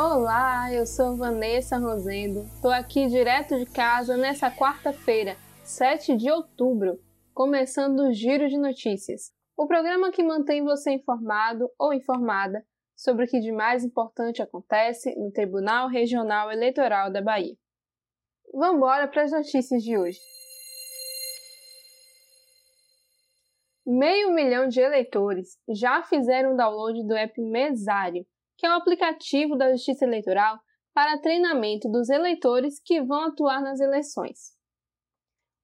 Olá, eu sou Vanessa Rosendo. Estou aqui direto de casa nessa quarta-feira, 7 de outubro, começando o Giro de Notícias, o programa que mantém você informado ou informada sobre o que de mais importante acontece no Tribunal Regional Eleitoral da Bahia. Vamos para as notícias de hoje. Meio milhão de eleitores já fizeram download do app Mesário, que é um aplicativo da Justiça Eleitoral para treinamento dos eleitores que vão atuar nas eleições.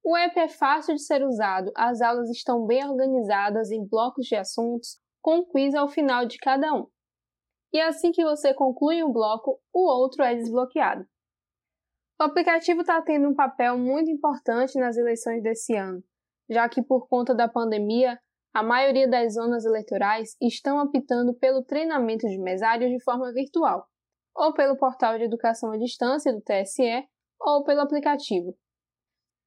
O app é fácil de ser usado, as aulas estão bem organizadas em blocos de assuntos, com quiz ao final de cada um. E assim que você conclui um bloco, o outro é desbloqueado. O aplicativo está tendo um papel muito importante nas eleições desse ano, já que por conta da pandemia, a maioria das zonas eleitorais estão optando pelo treinamento de mesários de forma virtual, ou pelo portal de educação à distância do TSE, ou pelo aplicativo.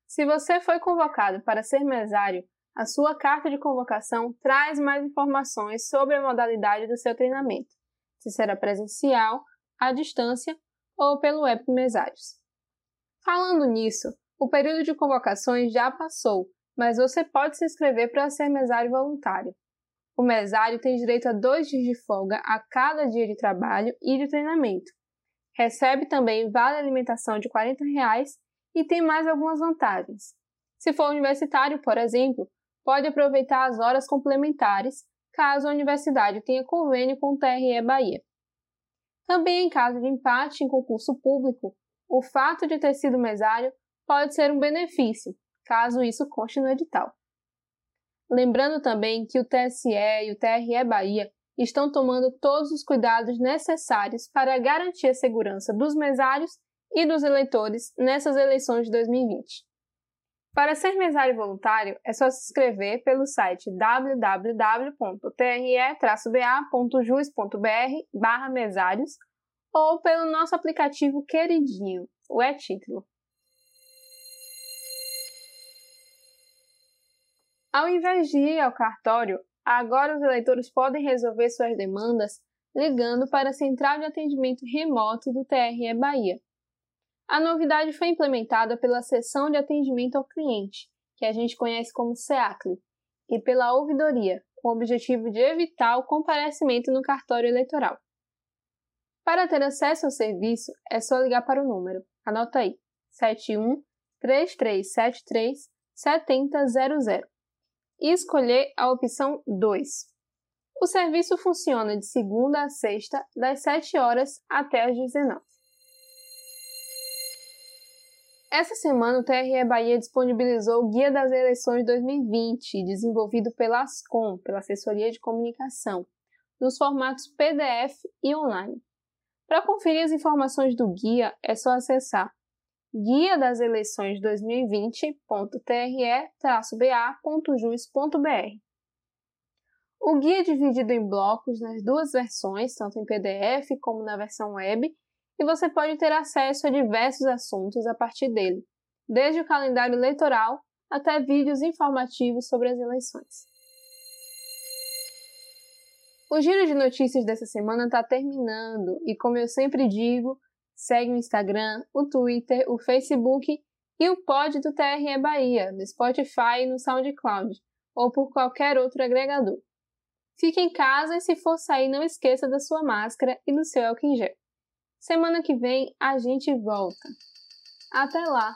Se você foi convocado para ser mesário, a sua carta de convocação traz mais informações sobre a modalidade do seu treinamento, se será presencial, à distância ou pelo app Mesários. Falando nisso, o período de convocações já passou mas você pode se inscrever para ser mesário voluntário. O mesário tem direito a dois dias de folga a cada dia de trabalho e de treinamento. Recebe também vale alimentação de 40 reais e tem mais algumas vantagens. Se for universitário, por exemplo, pode aproveitar as horas complementares caso a universidade tenha convênio com o TRE Bahia. Também em caso de empate em concurso público, o fato de ter sido mesário pode ser um benefício, caso isso conste no edital. Lembrando também que o TSE e o TRE Bahia estão tomando todos os cuidados necessários para garantir a segurança dos mesários e dos eleitores nessas eleições de 2020. Para ser mesário voluntário, é só se inscrever pelo site www.tre-ba.jus.br mesários ou pelo nosso aplicativo queridinho, o E-Título. Ao invés de ir ao cartório, agora os eleitores podem resolver suas demandas ligando para a Central de Atendimento Remoto do TRE Bahia. A novidade foi implementada pela Seção de Atendimento ao Cliente, que a gente conhece como SEACLI, e pela Ouvidoria, com o objetivo de evitar o comparecimento no cartório eleitoral. Para ter acesso ao serviço, é só ligar para o número, anota aí, 71 3373 7000 e escolher a opção 2. O serviço funciona de segunda a sexta, das 7 horas até as 19. Essa semana, o TRE Bahia disponibilizou o Guia das Eleições 2020, desenvolvido pela ASCOM, pela Assessoria de Comunicação, nos formatos PDF e online. Para conferir as informações do guia, é só acessar guia das eleições 2020.tre-ba.jus.br. O guia é dividido em blocos nas duas versões, tanto em PDF como na versão web, e você pode ter acesso a diversos assuntos a partir dele, desde o calendário eleitoral até vídeos informativos sobre as eleições. O giro de notícias dessa semana está terminando e, como eu sempre digo, Segue o Instagram, o Twitter, o Facebook e o pod do TRE Bahia, no Spotify e no SoundCloud, ou por qualquer outro agregador. Fique em casa e se for sair não esqueça da sua máscara e do seu álcool em gel. Semana que vem a gente volta. Até lá!